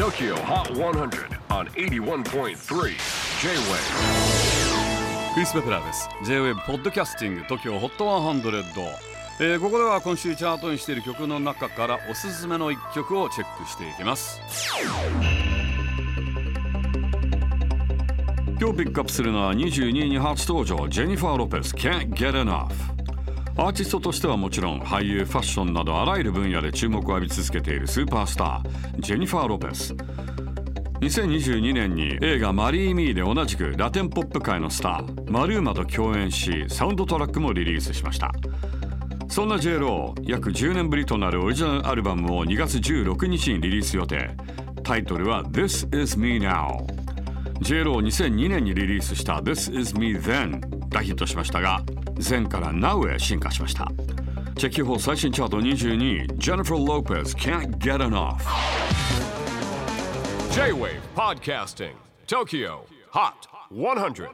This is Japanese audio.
TOKYO HOT 100 on 81.3 J-WAVE クリス・ベプラーです。J-WAVE ポッドキャスティング TOKYO HOT 100、えーここでは今週チャートにしている曲の中からおすすめの一曲をチェックしていきます。今日ピックアップするのは22位に初登場ジェニファー・ロペス Can't Get Enough アーティストとしてはもちろん俳優ファッションなどあらゆる分野で注目を浴び続けているスーパースタージェニファー・ロペス。2022年に映画「マリー・ミー」で同じくラテンポップ界のスターマルーマと共演しサウンドトラックもリリースしました。そんな j ロー約10年ぶりとなるオリジナルアルバムを2月16日にリリース予定。タイトルは「This Is Me Now」j ロー2002年にリリースした「This Is Me Then」大ヒットしましたが前から Now へ進化しました Check it out 最新チャート22位 Jennifer Lopez Can't Get Enough J-WAVE PODCASTING TOKYO HOT 100